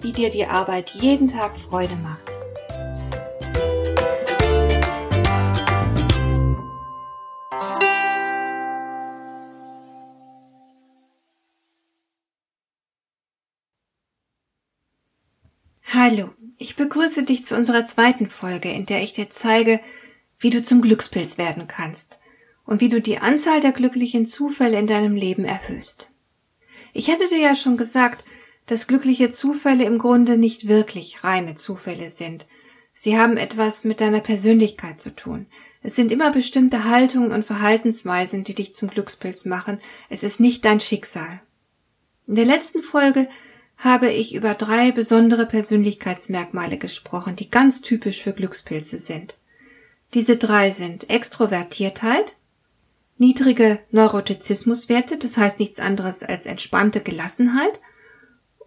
wie dir die Arbeit jeden Tag Freude macht. Hallo, ich begrüße dich zu unserer zweiten Folge, in der ich dir zeige, wie du zum Glückspilz werden kannst und wie du die Anzahl der glücklichen Zufälle in deinem Leben erhöhst. Ich hatte dir ja schon gesagt, dass glückliche Zufälle im Grunde nicht wirklich reine Zufälle sind. Sie haben etwas mit deiner Persönlichkeit zu tun. Es sind immer bestimmte Haltungen und Verhaltensweisen, die dich zum Glückspilz machen. Es ist nicht dein Schicksal. In der letzten Folge habe ich über drei besondere Persönlichkeitsmerkmale gesprochen, die ganz typisch für Glückspilze sind. Diese drei sind Extrovertiertheit, niedrige Neurotizismuswerte, das heißt nichts anderes als entspannte Gelassenheit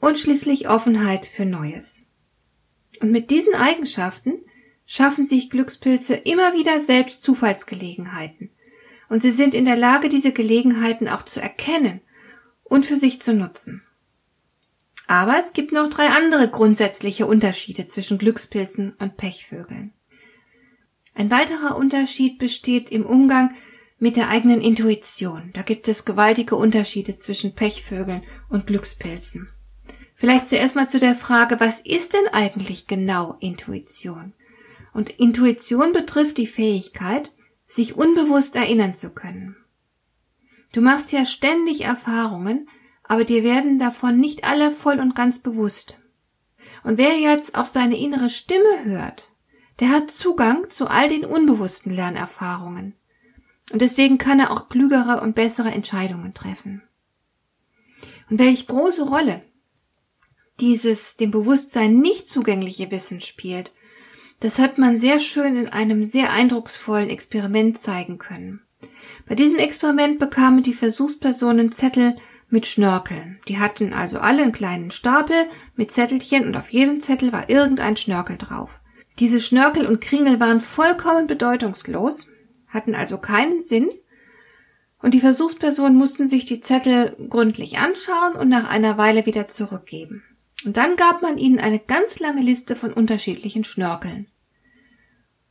und schließlich Offenheit für Neues. Und mit diesen Eigenschaften schaffen sich Glückspilze immer wieder selbst Zufallsgelegenheiten. Und sie sind in der Lage, diese Gelegenheiten auch zu erkennen und für sich zu nutzen. Aber es gibt noch drei andere grundsätzliche Unterschiede zwischen Glückspilzen und Pechvögeln. Ein weiterer Unterschied besteht im Umgang mit der eigenen Intuition. Da gibt es gewaltige Unterschiede zwischen Pechvögeln und Glückspilzen. Vielleicht zuerst mal zu der Frage, was ist denn eigentlich genau Intuition? Und Intuition betrifft die Fähigkeit, sich unbewusst erinnern zu können. Du machst ja ständig Erfahrungen, aber dir werden davon nicht alle voll und ganz bewusst. Und wer jetzt auf seine innere Stimme hört, der hat Zugang zu all den unbewussten Lernerfahrungen. Und deswegen kann er auch klügere und bessere Entscheidungen treffen. Und welch große Rolle dieses dem Bewusstsein nicht zugängliche Wissen spielt, das hat man sehr schön in einem sehr eindrucksvollen Experiment zeigen können. Bei diesem Experiment bekamen die Versuchspersonen Zettel mit Schnörkeln. Die hatten also alle einen kleinen Stapel mit Zettelchen und auf jedem Zettel war irgendein Schnörkel drauf. Diese Schnörkel und Kringel waren vollkommen bedeutungslos, hatten also keinen Sinn und die Versuchspersonen mussten sich die Zettel gründlich anschauen und nach einer Weile wieder zurückgeben. Und dann gab man ihnen eine ganz lange Liste von unterschiedlichen Schnörkeln.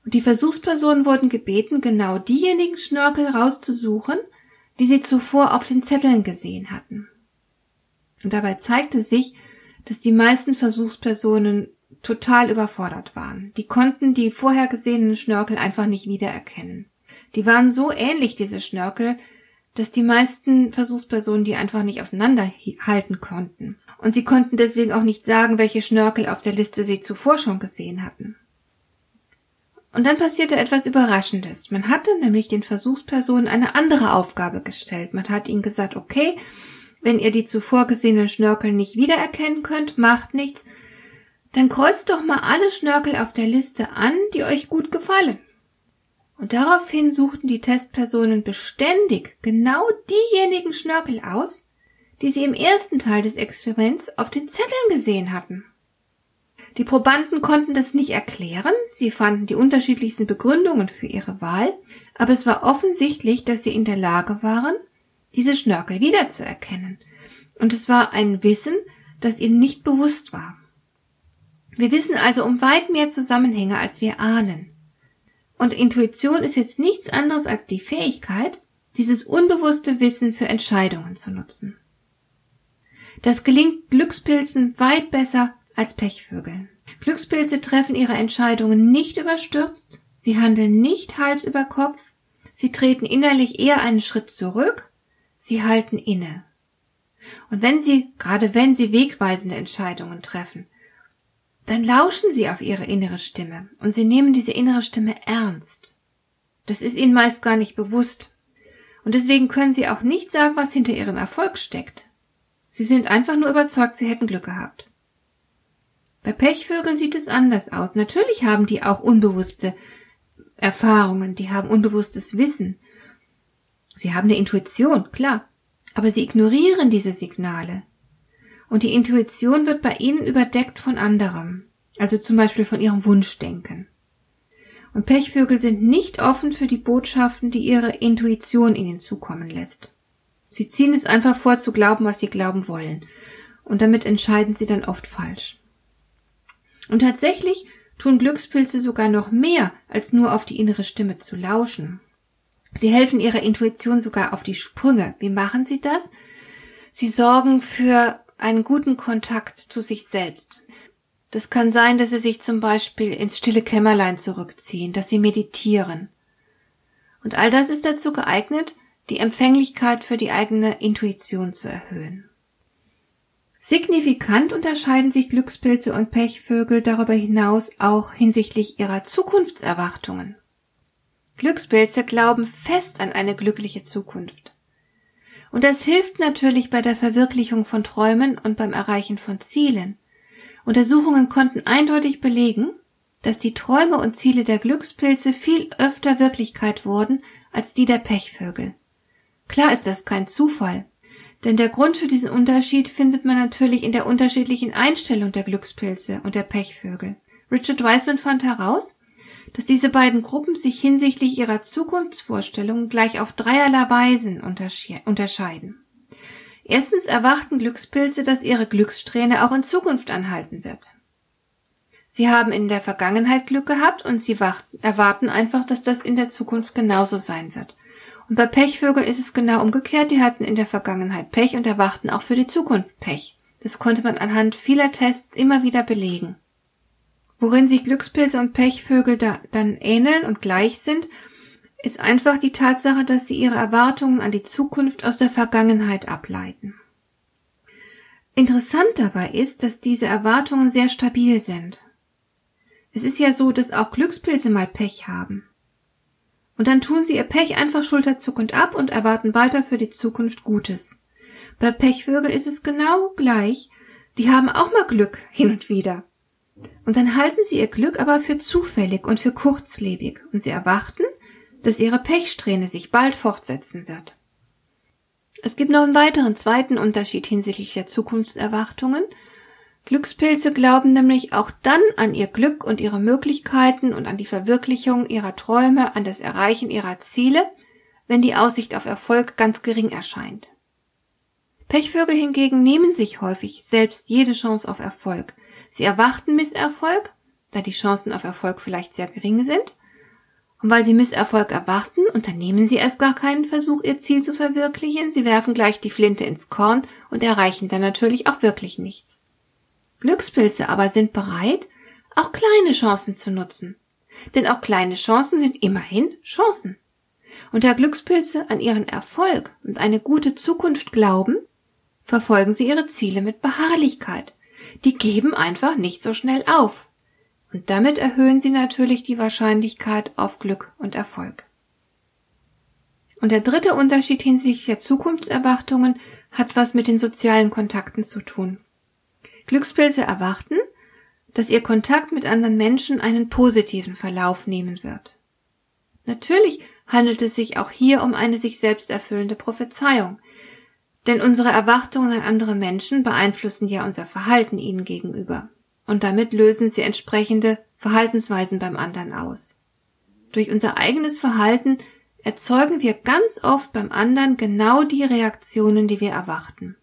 Und die Versuchspersonen wurden gebeten, genau diejenigen Schnörkel rauszusuchen, die sie zuvor auf den Zetteln gesehen hatten. Und dabei zeigte sich, dass die meisten Versuchspersonen total überfordert waren. Die konnten die vorher gesehenen Schnörkel einfach nicht wiedererkennen. Die waren so ähnlich, diese Schnörkel, dass die meisten Versuchspersonen die einfach nicht auseinanderhalten konnten und sie konnten deswegen auch nicht sagen, welche Schnörkel auf der Liste sie zuvor schon gesehen hatten. Und dann passierte etwas Überraschendes. Man hatte nämlich den Versuchspersonen eine andere Aufgabe gestellt. Man hat ihnen gesagt, okay, wenn ihr die zuvor gesehenen Schnörkel nicht wiedererkennen könnt, macht nichts, dann kreuzt doch mal alle Schnörkel auf der Liste an, die euch gut gefallen. Und daraufhin suchten die Testpersonen beständig genau diejenigen Schnörkel aus, die sie im ersten Teil des Experiments auf den Zetteln gesehen hatten. Die Probanden konnten das nicht erklären, sie fanden die unterschiedlichsten Begründungen für ihre Wahl, aber es war offensichtlich, dass sie in der Lage waren, diese Schnörkel wiederzuerkennen. Und es war ein Wissen, das ihnen nicht bewusst war. Wir wissen also um weit mehr Zusammenhänge, als wir ahnen. Und Intuition ist jetzt nichts anderes als die Fähigkeit, dieses unbewusste Wissen für Entscheidungen zu nutzen. Das gelingt Glückspilzen weit besser als Pechvögeln. Glückspilze treffen ihre Entscheidungen nicht überstürzt, sie handeln nicht Hals über Kopf, sie treten innerlich eher einen Schritt zurück, sie halten inne. Und wenn sie, gerade wenn sie wegweisende Entscheidungen treffen, dann lauschen sie auf ihre innere Stimme und sie nehmen diese innere Stimme ernst. Das ist ihnen meist gar nicht bewusst. Und deswegen können sie auch nicht sagen, was hinter ihrem Erfolg steckt. Sie sind einfach nur überzeugt, sie hätten Glück gehabt. Bei Pechvögeln sieht es anders aus. Natürlich haben die auch unbewusste Erfahrungen, die haben unbewusstes Wissen. Sie haben eine Intuition, klar, aber sie ignorieren diese Signale. Und die Intuition wird bei ihnen überdeckt von anderem, also zum Beispiel von ihrem Wunschdenken. Und Pechvögel sind nicht offen für die Botschaften, die ihre Intuition ihnen zukommen lässt. Sie ziehen es einfach vor zu glauben, was sie glauben wollen. Und damit entscheiden sie dann oft falsch. Und tatsächlich tun Glückspilze sogar noch mehr, als nur auf die innere Stimme zu lauschen. Sie helfen ihrer Intuition sogar auf die Sprünge. Wie machen sie das? Sie sorgen für einen guten Kontakt zu sich selbst. Das kann sein, dass sie sich zum Beispiel ins stille Kämmerlein zurückziehen, dass sie meditieren. Und all das ist dazu geeignet, die Empfänglichkeit für die eigene Intuition zu erhöhen. Signifikant unterscheiden sich Glückspilze und Pechvögel darüber hinaus auch hinsichtlich ihrer Zukunftserwartungen. Glückspilze glauben fest an eine glückliche Zukunft. Und das hilft natürlich bei der Verwirklichung von Träumen und beim Erreichen von Zielen. Untersuchungen konnten eindeutig belegen, dass die Träume und Ziele der Glückspilze viel öfter Wirklichkeit wurden als die der Pechvögel. Klar ist das kein Zufall, denn der Grund für diesen Unterschied findet man natürlich in der unterschiedlichen Einstellung der Glückspilze und der Pechvögel. Richard Wiseman fand heraus, dass diese beiden Gruppen sich hinsichtlich ihrer Zukunftsvorstellungen gleich auf dreierlei Weisen unterscheiden. Erstens erwarten Glückspilze, dass ihre Glückssträhne auch in Zukunft anhalten wird. Sie haben in der Vergangenheit Glück gehabt und sie erwarten einfach, dass das in der Zukunft genauso sein wird. Und bei Pechvögeln ist es genau umgekehrt. Die hatten in der Vergangenheit Pech und erwarten auch für die Zukunft Pech. Das konnte man anhand vieler Tests immer wieder belegen. Worin sich Glückspilze und Pechvögel da dann ähneln und gleich sind, ist einfach die Tatsache, dass sie ihre Erwartungen an die Zukunft aus der Vergangenheit ableiten. Interessant dabei ist, dass diese Erwartungen sehr stabil sind. Es ist ja so, dass auch Glückspilze mal Pech haben. Und dann tun sie ihr Pech einfach schulterzuckend ab und erwarten weiter für die Zukunft Gutes. Bei Pechvögel ist es genau gleich. Die haben auch mal Glück hin und wieder. Und dann halten sie ihr Glück aber für zufällig und für kurzlebig und sie erwarten, dass ihre Pechsträhne sich bald fortsetzen wird. Es gibt noch einen weiteren zweiten Unterschied hinsichtlich der Zukunftserwartungen Glückspilze glauben nämlich auch dann an ihr Glück und ihre Möglichkeiten und an die Verwirklichung ihrer Träume, an das Erreichen ihrer Ziele, wenn die Aussicht auf Erfolg ganz gering erscheint. Pechvögel hingegen nehmen sich häufig selbst jede Chance auf Erfolg. Sie erwarten Misserfolg, da die Chancen auf Erfolg vielleicht sehr gering sind, und weil sie Misserfolg erwarten, unternehmen sie erst gar keinen Versuch, ihr Ziel zu verwirklichen, sie werfen gleich die Flinte ins Korn und erreichen dann natürlich auch wirklich nichts. Glückspilze aber sind bereit, auch kleine Chancen zu nutzen. Denn auch kleine Chancen sind immerhin Chancen. Und da Glückspilze an ihren Erfolg und eine gute Zukunft glauben, verfolgen sie ihre Ziele mit Beharrlichkeit. Die geben einfach nicht so schnell auf. Und damit erhöhen sie natürlich die Wahrscheinlichkeit auf Glück und Erfolg. Und der dritte Unterschied hinsichtlich der Zukunftserwartungen hat was mit den sozialen Kontakten zu tun. Glückspilze erwarten, dass ihr Kontakt mit anderen Menschen einen positiven Verlauf nehmen wird. Natürlich handelt es sich auch hier um eine sich selbst erfüllende Prophezeiung, denn unsere Erwartungen an andere Menschen beeinflussen ja unser Verhalten ihnen gegenüber, und damit lösen sie entsprechende Verhaltensweisen beim anderen aus. Durch unser eigenes Verhalten erzeugen wir ganz oft beim anderen genau die Reaktionen, die wir erwarten.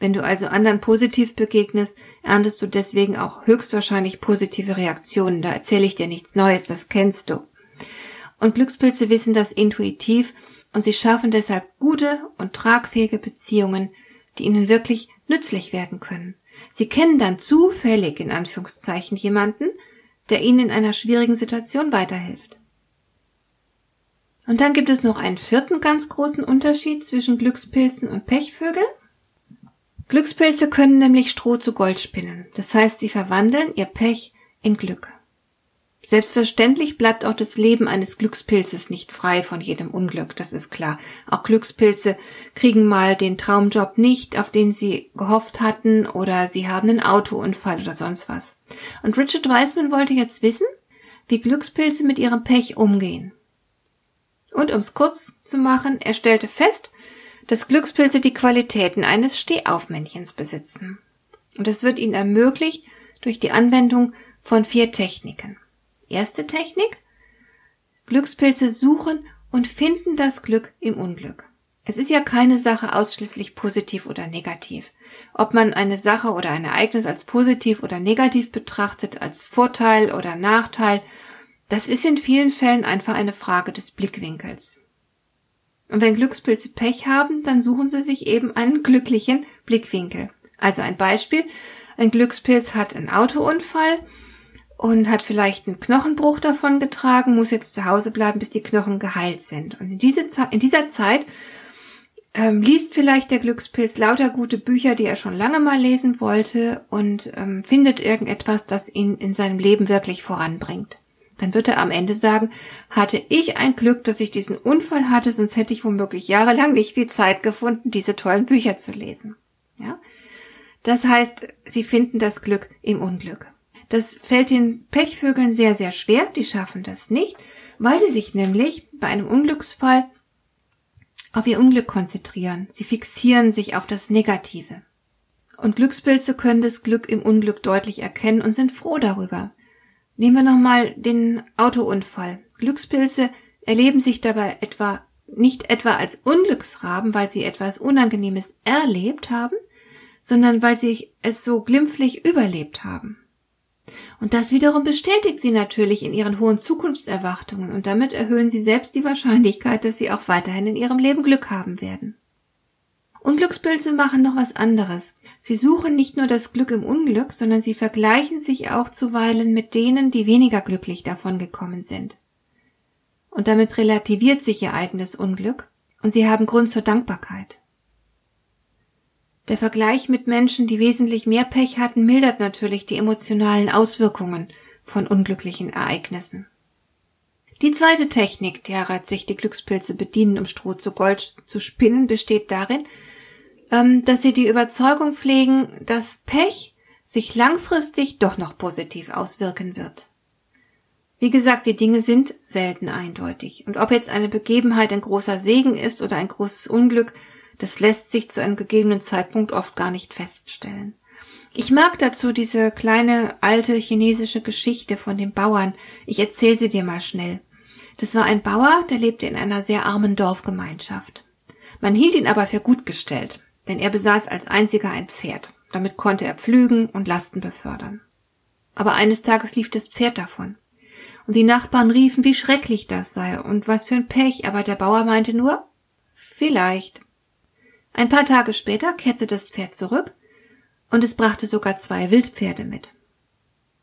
Wenn du also anderen positiv begegnest, erntest du deswegen auch höchstwahrscheinlich positive Reaktionen. Da erzähle ich dir nichts Neues, das kennst du. Und Glückspilze wissen das intuitiv und sie schaffen deshalb gute und tragfähige Beziehungen, die ihnen wirklich nützlich werden können. Sie kennen dann zufällig in Anführungszeichen jemanden, der ihnen in einer schwierigen Situation weiterhilft. Und dann gibt es noch einen vierten ganz großen Unterschied zwischen Glückspilzen und Pechvögeln. Glückspilze können nämlich Stroh zu Gold spinnen. Das heißt, sie verwandeln ihr Pech in Glück. Selbstverständlich bleibt auch das Leben eines Glückspilzes nicht frei von jedem Unglück, das ist klar. Auch Glückspilze kriegen mal den Traumjob nicht, auf den sie gehofft hatten, oder sie haben einen Autounfall oder sonst was. Und Richard Wiseman wollte jetzt wissen, wie Glückspilze mit ihrem Pech umgehen. Und ums kurz zu machen, er stellte fest, dass Glückspilze die Qualitäten eines Stehaufmännchens besitzen. Und es wird ihnen ermöglicht durch die Anwendung von vier Techniken. Erste Technik. Glückspilze suchen und finden das Glück im Unglück. Es ist ja keine Sache ausschließlich positiv oder negativ. Ob man eine Sache oder ein Ereignis als positiv oder negativ betrachtet, als Vorteil oder Nachteil, das ist in vielen Fällen einfach eine Frage des Blickwinkels. Und wenn Glückspilze Pech haben, dann suchen sie sich eben einen glücklichen Blickwinkel. Also ein Beispiel. Ein Glückspilz hat einen Autounfall und hat vielleicht einen Knochenbruch davon getragen, muss jetzt zu Hause bleiben, bis die Knochen geheilt sind. Und in, diese in dieser Zeit ähm, liest vielleicht der Glückspilz lauter gute Bücher, die er schon lange mal lesen wollte und ähm, findet irgendetwas, das ihn in seinem Leben wirklich voranbringt. Dann wird er am Ende sagen, hatte ich ein Glück, dass ich diesen Unfall hatte, sonst hätte ich womöglich jahrelang nicht die Zeit gefunden, diese tollen Bücher zu lesen. Ja? Das heißt, sie finden das Glück im Unglück. Das fällt den Pechvögeln sehr, sehr schwer. Die schaffen das nicht, weil sie sich nämlich bei einem Unglücksfall auf ihr Unglück konzentrieren. Sie fixieren sich auf das Negative. Und Glückspilze können das Glück im Unglück deutlich erkennen und sind froh darüber. Nehmen wir nochmal den Autounfall. Glückspilze erleben sich dabei etwa nicht etwa als Unglücksraben, weil sie etwas Unangenehmes erlebt haben, sondern weil sie es so glimpflich überlebt haben. Und das wiederum bestätigt sie natürlich in ihren hohen Zukunftserwartungen und damit erhöhen sie selbst die Wahrscheinlichkeit, dass sie auch weiterhin in ihrem Leben Glück haben werden. Unglückspilze machen noch was anderes. Sie suchen nicht nur das Glück im Unglück, sondern sie vergleichen sich auch zuweilen mit denen, die weniger glücklich davon gekommen sind. Und damit relativiert sich ihr eigenes Unglück und sie haben Grund zur Dankbarkeit. Der Vergleich mit Menschen, die wesentlich mehr Pech hatten, mildert natürlich die emotionalen Auswirkungen von unglücklichen Ereignissen. Die zweite Technik, derer sich die Glückspilze bedienen, um Stroh zu Gold zu spinnen, besteht darin, dass sie die Überzeugung pflegen, dass Pech sich langfristig doch noch positiv auswirken wird. Wie gesagt, die Dinge sind selten eindeutig. Und ob jetzt eine Begebenheit ein großer Segen ist oder ein großes Unglück, das lässt sich zu einem gegebenen Zeitpunkt oft gar nicht feststellen. Ich mag dazu diese kleine alte chinesische Geschichte von dem Bauern. Ich erzähle sie dir mal schnell. Das war ein Bauer, der lebte in einer sehr armen Dorfgemeinschaft. Man hielt ihn aber für gut gestellt, denn er besaß als einziger ein Pferd. Damit konnte er pflügen und Lasten befördern. Aber eines Tages lief das Pferd davon. Und die Nachbarn riefen, wie schrecklich das sei und was für ein Pech, aber der Bauer meinte nur, vielleicht. Ein paar Tage später kehrte das Pferd zurück und es brachte sogar zwei Wildpferde mit.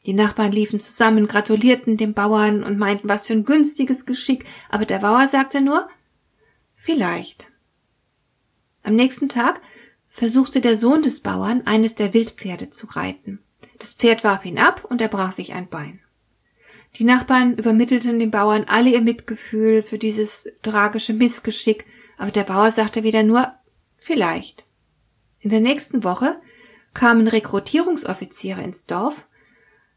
Die Nachbarn liefen zusammen, gratulierten dem Bauern und meinten, was für ein günstiges Geschick, aber der Bauer sagte nur Vielleicht. Am nächsten Tag versuchte der Sohn des Bauern, eines der Wildpferde zu reiten. Das Pferd warf ihn ab und er brach sich ein Bein. Die Nachbarn übermittelten dem Bauern alle ihr Mitgefühl für dieses tragische Missgeschick, aber der Bauer sagte wieder nur Vielleicht. In der nächsten Woche kamen Rekrutierungsoffiziere ins Dorf.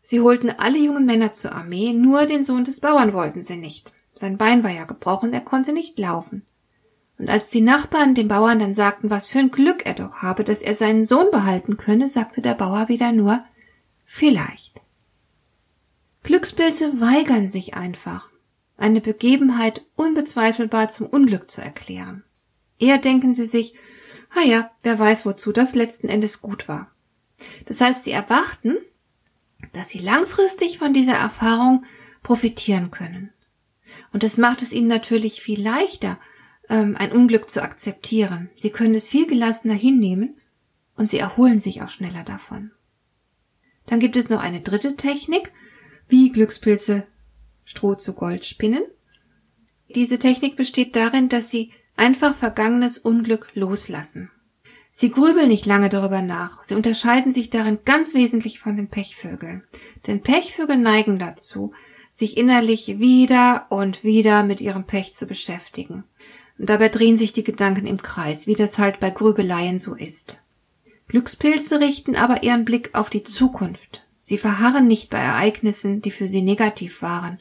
Sie holten alle jungen Männer zur Armee, nur den Sohn des Bauern wollten sie nicht. Sein Bein war ja gebrochen, er konnte nicht laufen. Und als die Nachbarn dem Bauern dann sagten, was für ein Glück er doch habe, dass er seinen Sohn behalten könne, sagte der Bauer wieder nur Vielleicht. Glückspilze weigern sich einfach, eine Begebenheit unbezweifelbar zum Unglück zu erklären. Eher denken sie sich, Ah ja, wer weiß, wozu das letzten Endes gut war. Das heißt, sie erwarten, dass sie langfristig von dieser Erfahrung profitieren können. Und das macht es ihnen natürlich viel leichter, ähm, ein Unglück zu akzeptieren. Sie können es viel gelassener hinnehmen und sie erholen sich auch schneller davon. Dann gibt es noch eine dritte Technik, wie Glückspilze Stroh zu Gold spinnen. Diese Technik besteht darin, dass sie einfach vergangenes Unglück loslassen. Sie grübeln nicht lange darüber nach. Sie unterscheiden sich darin ganz wesentlich von den Pechvögeln. Denn Pechvögel neigen dazu, sich innerlich wieder und wieder mit ihrem Pech zu beschäftigen. Und dabei drehen sich die Gedanken im Kreis, wie das halt bei Grübeleien so ist. Glückspilze richten aber ihren Blick auf die Zukunft. Sie verharren nicht bei Ereignissen, die für sie negativ waren.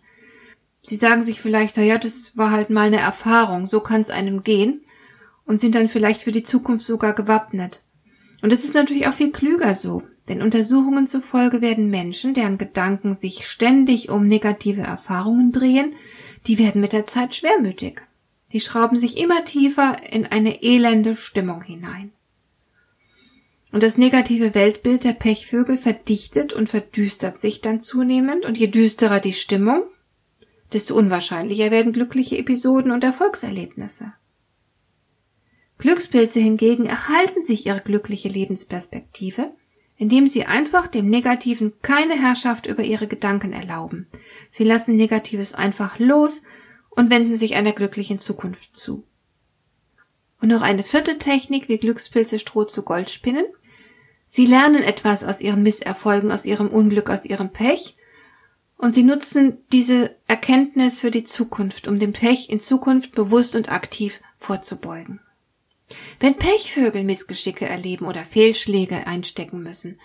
Sie sagen sich vielleicht, ja, das war halt mal eine Erfahrung, so kann es einem gehen, und sind dann vielleicht für die Zukunft sogar gewappnet. Und es ist natürlich auch viel klüger so, denn Untersuchungen zufolge werden Menschen, deren Gedanken sich ständig um negative Erfahrungen drehen, die werden mit der Zeit schwermütig. Die schrauben sich immer tiefer in eine elende Stimmung hinein. Und das negative Weltbild der Pechvögel verdichtet und verdüstert sich dann zunehmend, und je düsterer die Stimmung, desto unwahrscheinlicher werden glückliche Episoden und Erfolgserlebnisse. Glückspilze hingegen erhalten sich ihre glückliche Lebensperspektive, indem sie einfach dem Negativen keine Herrschaft über ihre Gedanken erlauben. Sie lassen Negatives einfach los und wenden sich einer glücklichen Zukunft zu. Und noch eine vierte Technik, wie Glückspilze Stroh zu Gold spinnen. Sie lernen etwas aus ihren Misserfolgen, aus ihrem Unglück, aus ihrem Pech und sie nutzen diese Erkenntnis für die Zukunft, um dem Pech in Zukunft bewusst und aktiv vorzubeugen. Wenn Pechvögel Missgeschicke erleben oder Fehlschläge einstecken müssen,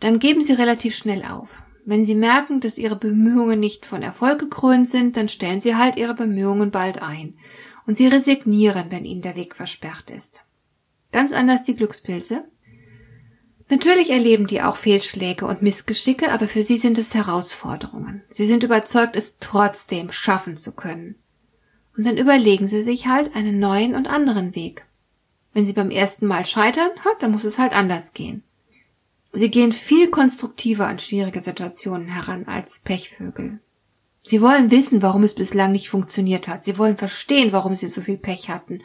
dann geben sie relativ schnell auf. Wenn sie merken, dass ihre Bemühungen nicht von Erfolg gekrönt sind, dann stellen sie halt ihre Bemühungen bald ein. Und sie resignieren, wenn ihnen der Weg versperrt ist. Ganz anders die Glückspilze. Natürlich erleben die auch Fehlschläge und Missgeschicke, aber für sie sind es Herausforderungen. Sie sind überzeugt, es trotzdem schaffen zu können. Und dann überlegen sie sich halt einen neuen und anderen Weg. Wenn sie beim ersten Mal scheitern, dann muss es halt anders gehen. Sie gehen viel konstruktiver an schwierige Situationen heran als Pechvögel. Sie wollen wissen, warum es bislang nicht funktioniert hat. Sie wollen verstehen, warum sie so viel Pech hatten.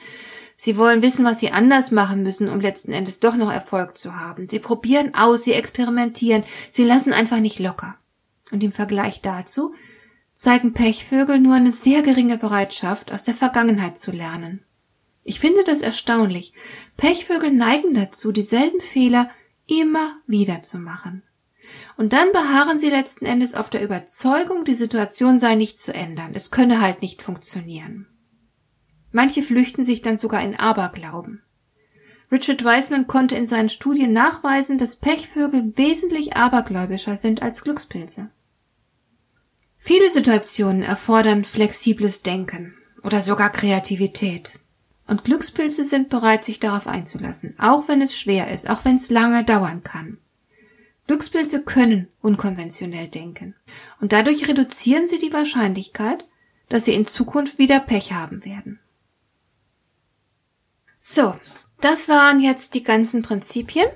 Sie wollen wissen, was sie anders machen müssen, um letzten Endes doch noch Erfolg zu haben. Sie probieren aus, sie experimentieren, sie lassen einfach nicht locker. Und im Vergleich dazu zeigen Pechvögel nur eine sehr geringe Bereitschaft, aus der Vergangenheit zu lernen. Ich finde das erstaunlich. Pechvögel neigen dazu, dieselben Fehler immer wieder zu machen. Und dann beharren sie letzten Endes auf der Überzeugung, die Situation sei nicht zu ändern. Es könne halt nicht funktionieren. Manche flüchten sich dann sogar in Aberglauben. Richard Wiseman konnte in seinen Studien nachweisen, dass Pechvögel wesentlich abergläubischer sind als Glückspilze. Viele Situationen erfordern flexibles Denken oder sogar Kreativität. Und Glückspilze sind bereit, sich darauf einzulassen, auch wenn es schwer ist, auch wenn es lange dauern kann. Glückspilze können unkonventionell denken und dadurch reduzieren sie die Wahrscheinlichkeit, dass sie in Zukunft wieder Pech haben werden. So, das waren jetzt die ganzen Prinzipien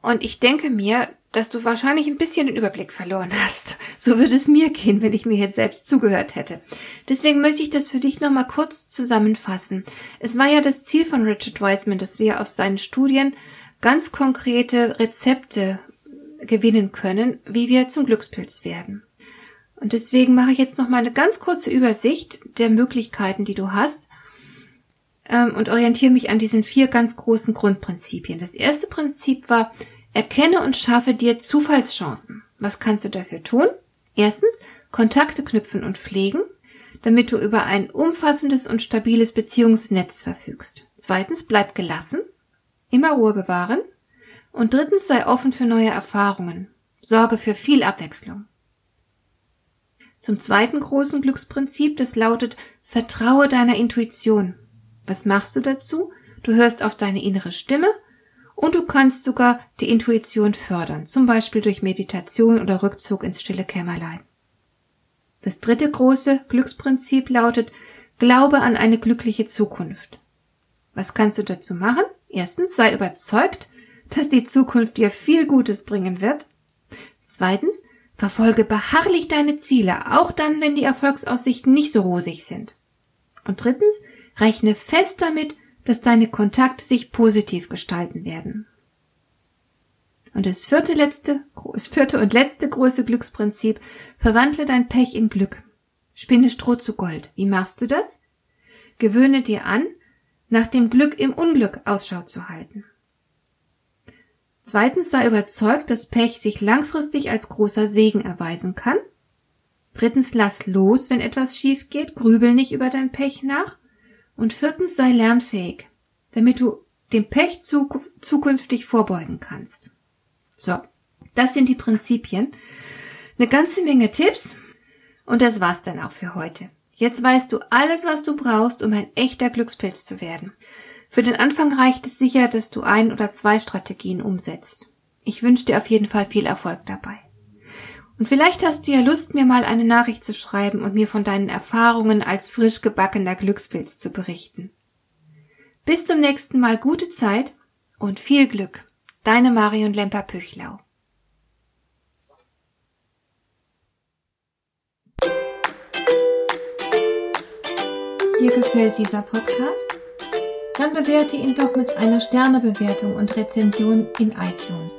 und ich denke mir, dass du wahrscheinlich ein bisschen den Überblick verloren hast. So würde es mir gehen, wenn ich mir jetzt selbst zugehört hätte. Deswegen möchte ich das für dich nochmal kurz zusammenfassen. Es war ja das Ziel von Richard Wiseman, dass wir aus seinen Studien ganz konkrete Rezepte gewinnen können, wie wir zum Glückspilz werden. Und deswegen mache ich jetzt noch mal eine ganz kurze Übersicht der Möglichkeiten, die du hast, ähm, und orientiere mich an diesen vier ganz großen Grundprinzipien. Das erste Prinzip war, Erkenne und schaffe dir Zufallschancen. Was kannst du dafür tun? Erstens, Kontakte knüpfen und pflegen, damit du über ein umfassendes und stabiles Beziehungsnetz verfügst. Zweitens, bleib gelassen, immer Ruhe bewahren. Und drittens, sei offen für neue Erfahrungen. Sorge für viel Abwechslung. Zum zweiten großen Glücksprinzip, das lautet, vertraue deiner Intuition. Was machst du dazu? Du hörst auf deine innere Stimme und du kannst sogar die Intuition fördern, zum Beispiel durch Meditation oder Rückzug ins stille Kämmerlein. Das dritte große Glücksprinzip lautet, glaube an eine glückliche Zukunft. Was kannst du dazu machen? Erstens, sei überzeugt, dass die Zukunft dir viel Gutes bringen wird. Zweitens, verfolge beharrlich deine Ziele, auch dann, wenn die Erfolgsaussichten nicht so rosig sind. Und drittens, rechne fest damit, dass deine Kontakte sich positiv gestalten werden. Und das vierte, letzte, das vierte und letzte große Glücksprinzip, verwandle dein Pech in Glück. Spinne Stroh zu Gold. Wie machst du das? Gewöhne dir an, nach dem Glück im Unglück Ausschau zu halten. Zweitens sei überzeugt, dass Pech sich langfristig als großer Segen erweisen kann. Drittens, lass los, wenn etwas schief geht, grübel nicht über dein Pech nach. Und viertens, sei lernfähig, damit du dem Pech zukünftig vorbeugen kannst. So, das sind die Prinzipien. Eine ganze Menge Tipps. Und das war's dann auch für heute. Jetzt weißt du alles, was du brauchst, um ein echter Glückspilz zu werden. Für den Anfang reicht es sicher, dass du ein oder zwei Strategien umsetzt. Ich wünsche dir auf jeden Fall viel Erfolg dabei. Und vielleicht hast du ja Lust, mir mal eine Nachricht zu schreiben und mir von deinen Erfahrungen als frisch gebackener Glückspilz zu berichten. Bis zum nächsten Mal gute Zeit und viel Glück. Deine Marion Lemper-Püchlau. Dir gefällt dieser Podcast? Dann bewerte ihn doch mit einer Sternebewertung und Rezension in iTunes.